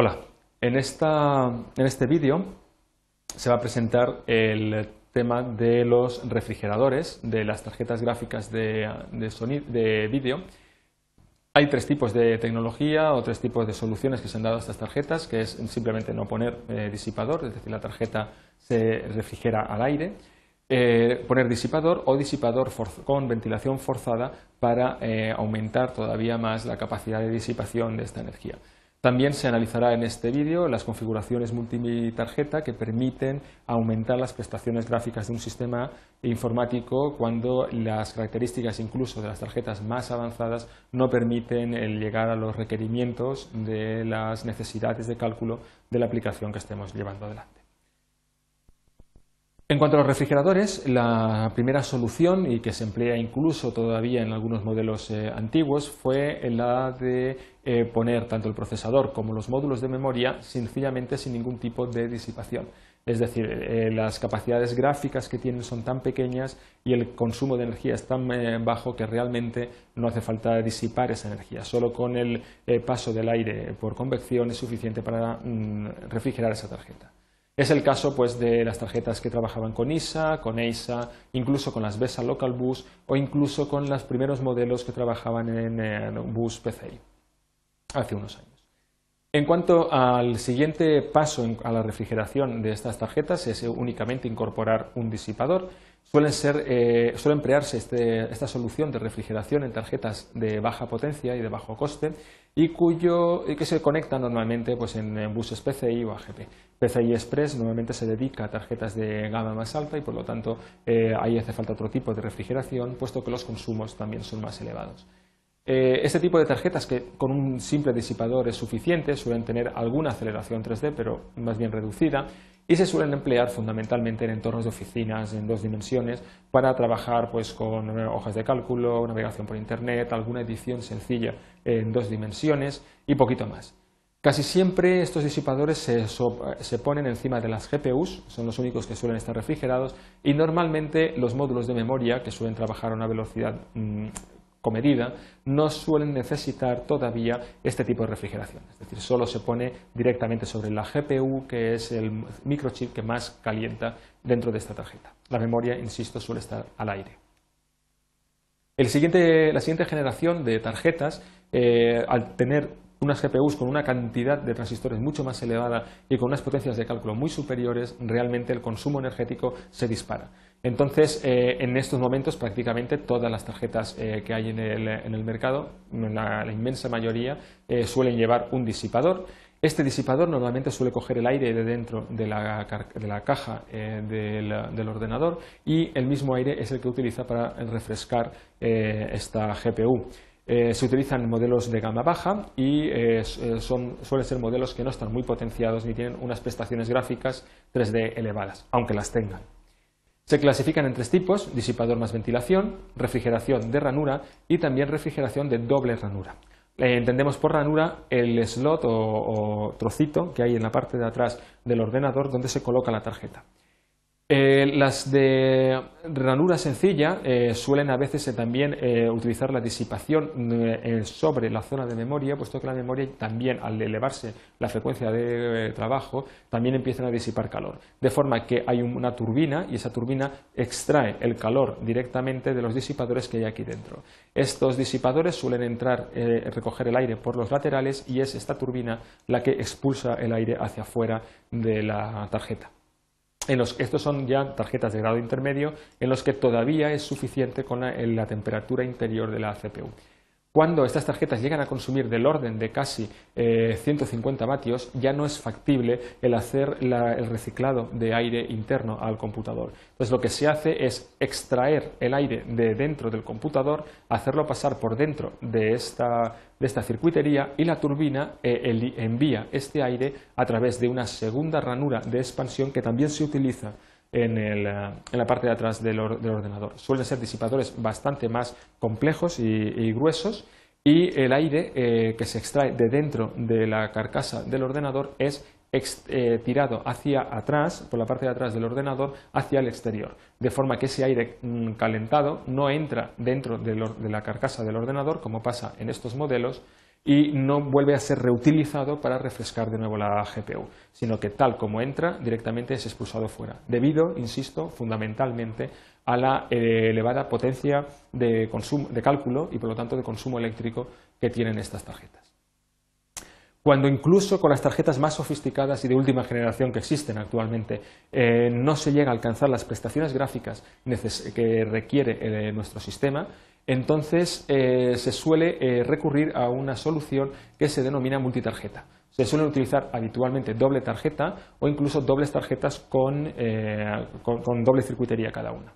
Hola, en, este vídeo se va a presentar el tema de los refrigeradores, de las tarjetas gráficas de, de vídeo. Hay tres tipos de tecnología o tres tipos de soluciones que se han dado a estas tarjetas, que es simplemente no poner eh, disipador, es decir, la tarjeta se refrigera al aire, eh, poner disipador o disipador con ventilación forzada para eh, aumentar todavía más la capacidad de disipación de esta energía. También se analizará en este vídeo las configuraciones multitarjeta que permiten aumentar las prestaciones gráficas de un sistema informático cuando las características incluso de las tarjetas más avanzadas no permiten llegar a los requerimientos de las necesidades de cálculo de la aplicación que estemos llevando adelante. En cuanto a los refrigeradores, la primera solución, y que se emplea incluso todavía en algunos modelos eh, antiguos, fue la de eh, poner tanto el procesador como los módulos de memoria sencillamente sin ningún tipo de disipación. Es decir, eh, las capacidades gráficas que tienen son tan pequeñas y el consumo de energía es tan bajo que realmente no hace falta disipar esa energía. Solo con el paso del aire por convección es suficiente para mm, refrigerar esa tarjeta. Es el caso pues, de las tarjetas que trabajaban con ISA, con EISA, incluso con las BESA Local Bus o incluso con los primeros modelos que trabajaban en, bus PCI hace unos años. En cuanto al siguiente paso a la refrigeración de estas tarjetas es únicamente incorporar un disipador Suelen eh, suele emplearse este, esta solución de refrigeración en tarjetas de baja potencia y de bajo coste y cuyo, que se conecta normalmente pues, en, buses PCI o AGP. PCI Express normalmente se dedica a tarjetas de gama más alta y por lo tanto eh, ahí hace falta otro tipo de refrigeración puesto que los consumos también son más elevados. Eh, este tipo de tarjetas que con un simple disipador es suficiente suelen tener alguna aceleración 3D pero más bien reducida y se suelen emplear fundamentalmente en entornos de oficinas en dos dimensiones para trabajar pues, con eh, hojas de cálculo, navegación por Internet, alguna edición sencilla en dos dimensiones y poquito más. Casi siempre estos disipadores se, ponen encima de las GPUs, son los únicos que suelen estar refrigerados, y normalmente los módulos de memoria, que suelen trabajar a una velocidad mm, comedida, no suelen necesitar todavía este tipo de refrigeración. Es decir, solo se pone directamente sobre la GPU, que es el microchip que más calienta dentro de esta tarjeta. La memoria, insisto, suele estar al aire. la siguiente generación de tarjetas, eh, al tener unas GPUs con una cantidad de transistores mucho más elevada y con unas potencias de cálculo muy superiores, realmente el consumo energético se dispara. Entonces, eh, en estos momentos prácticamente todas las tarjetas eh, que hay en el, mercado, la, inmensa mayoría, eh, suelen llevar un disipador. Este disipador normalmente suele coger el aire de dentro de la, caja del, ordenador y el mismo aire es el que utiliza para refrescar esta GPU. Se utilizan modelos de gama baja y suelen ser modelos que no están muy potenciados ni tienen unas prestaciones gráficas 3D elevadas, aunque las tengan. Se clasifican en tres tipos, disipador más ventilación, refrigeración de ranura y también refrigeración de doble ranura. Eh, entendemos por ranura el slot o, trocito que hay en la parte de atrás del ordenador donde se coloca la tarjeta. Eh, las de ranura sencilla eh, suelen a veces también utilizar la disipación sobre la zona de memoria, puesto que la memoria también, al elevarse la frecuencia de trabajo, también empiezan a disipar calor. De forma que hay una turbina y esa turbina extrae el calor directamente de los disipadores que hay aquí dentro. Estos disipadores suelen entrar, recoger el aire por los laterales y es esta turbina la que expulsa el aire hacia afuera de la tarjeta estos son ya tarjetas de grado intermedio en los que todavía es suficiente con la temperatura interior de la CPU. Cuando estas tarjetas llegan a consumir del orden de casi 150 eh, vatios, ya no es factible el hacer el reciclado de aire interno al computador. Entonces lo que se hace es extraer el aire de dentro del computador, hacerlo pasar por dentro de esta, circuitería y la turbina eh, envía este aire a través de una segunda ranura de expansión que también se utiliza en, la parte de atrás del, ordenador. Suelen ser disipadores bastante más complejos y, gruesos y el aire eh, que se extrae de dentro de la carcasa del ordenador es eh, tirado hacia atrás, por la parte de atrás del ordenador, hacia el exterior, de forma que ese aire mm, calentado no entra dentro de, la carcasa del ordenador, como pasa en estos modelos, y no vuelve a ser reutilizado para refrescar de nuevo la GPU, sino que tal como entra directamente es expulsado fuera, debido, insisto, fundamentalmente a la eh, elevada potencia de, de cálculo y por lo tanto de consumo eléctrico que tienen estas tarjetas. Cuando incluso con las tarjetas más sofisticadas y de última generación que existen actualmente eh, no se llega a alcanzar las prestaciones gráficas que requiere eh, nuestro sistema, entonces eh, se suele recurrir a una solución que se denomina multitarjeta. Se suelen utilizar habitualmente doble tarjeta o incluso dobles tarjetas con doble circuitería cada una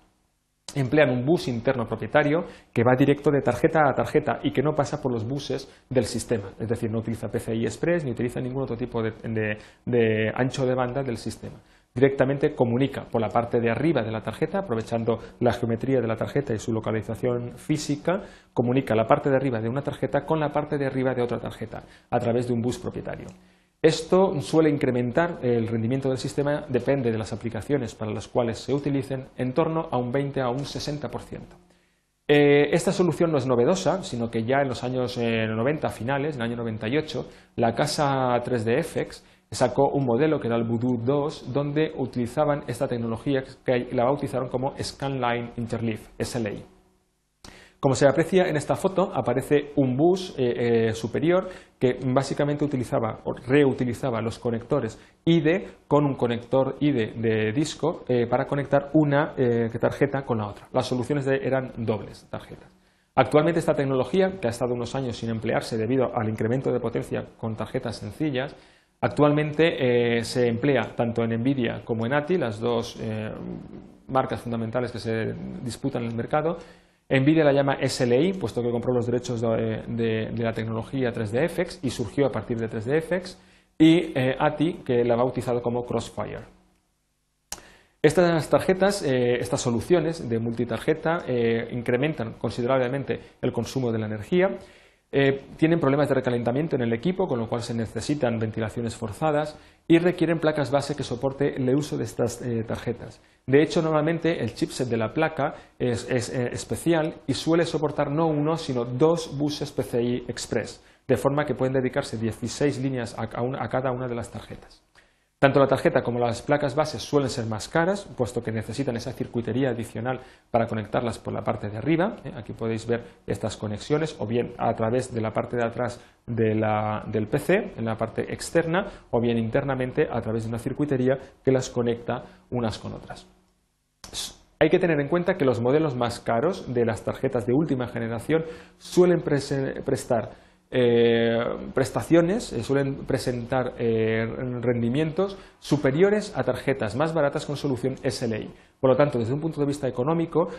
emplean un bus interno propietario que va directo de tarjeta a tarjeta y que no pasa por los buses del sistema. Es decir, no utiliza PCI Express ni utiliza ningún otro tipo de, ancho de banda del sistema. Directamente comunica por la parte de arriba de la tarjeta, aprovechando la geometría de la tarjeta y su localización física, comunica la parte de arriba de una tarjeta con la parte de arriba de otra tarjeta a través de un bus propietario. Esto suele incrementar el rendimiento del sistema, depende de las aplicaciones para las cuales se utilicen, en torno a un 20 a un 60%. Eh, esta solución no es novedosa, sino que ya en los años 90 eh, finales, en el año 98, la casa 3D sacó un modelo que era el Voodoo 2, donde utilizaban esta tecnología que la bautizaron como Scanline Interleaf, SLA. Como se aprecia en esta foto, aparece un bus eh, eh, superior que básicamente utilizaba o reutilizaba los conectores IDE con un conector IDE de disco eh, para conectar una tarjeta con la otra. Las soluciones eran dobles tarjetas. Actualmente esta tecnología, que ha estado unos años sin emplearse debido al incremento de potencia con tarjetas sencillas, actualmente se emplea tanto en Nvidia como en ATI, las dos marcas fundamentales que se disputan en el mercado, Nvidia la llama SLI, puesto que compró los derechos de, la tecnología 3DFX y surgió a partir de 3DFX, y eh, ATI, que la ha bautizado como Crossfire. Estas tarjetas, eh, estas soluciones de multitarjeta, eh, incrementan considerablemente el consumo de la energía eh, tienen problemas de recalentamiento en el equipo, con lo cual se necesitan ventilaciones forzadas y requieren placas base que soporte el uso de estas eh, tarjetas. De hecho, normalmente el chipset de la placa es, eh, especial y suele soportar no uno, sino dos buses PCI Express, de forma que pueden dedicarse 16 líneas a cada una de las tarjetas. Tanto la tarjeta como las placas bases suelen ser más caras, puesto que necesitan esa circuitería adicional para conectarlas por la parte de arriba. ¿eh? Aquí podéis ver estas conexiones, o bien a través de la parte de atrás del PC, en la parte externa, o bien internamente a través de una circuitería que las conecta unas con otras. Hay que tener en cuenta que los modelos más caros de las tarjetas de última generación suelen prestar prestaciones, eh, suelen presentar eh, rendimientos superiores a tarjetas más baratas con solución SLI. Por lo tanto, desde un punto de vista económico,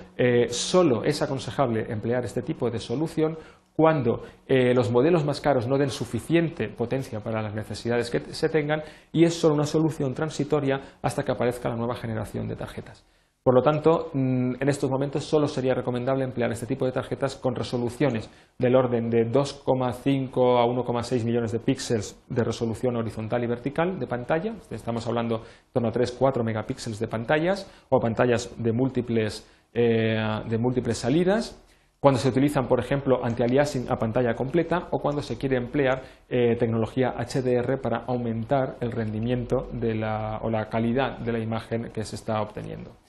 solo es aconsejable emplear este tipo de solución cuando los modelos más caros no den suficiente potencia para las necesidades que se tengan y es solo una solución transitoria hasta que aparezca la nueva generación de tarjetas. Por lo tanto, mm, en estos momentos solo sería recomendable emplear este tipo de tarjetas con resoluciones del orden de 2,5 a 1,6 millones de píxeles de resolución horizontal y vertical de pantalla. Estamos hablando de torno a 3-4 megapíxeles de pantallas o pantallas de múltiples, eh, de múltiples salidas cuando se utilizan, por ejemplo, anti-aliasing a pantalla completa o cuando se quiere emplear eh, tecnología HDR para aumentar el rendimiento o la calidad de la imagen que se está obteniendo.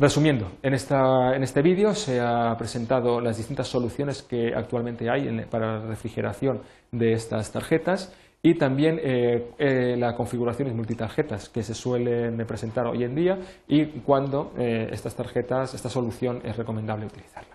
Resumiendo, en, este vídeo se han presentado las distintas soluciones que actualmente hay para la refrigeración de estas tarjetas y también eh, eh, las configuraciones multitarjetas que se suelen presentar hoy en día y cuando eh, estas tarjetas, esta solución es recomendable utilizarla.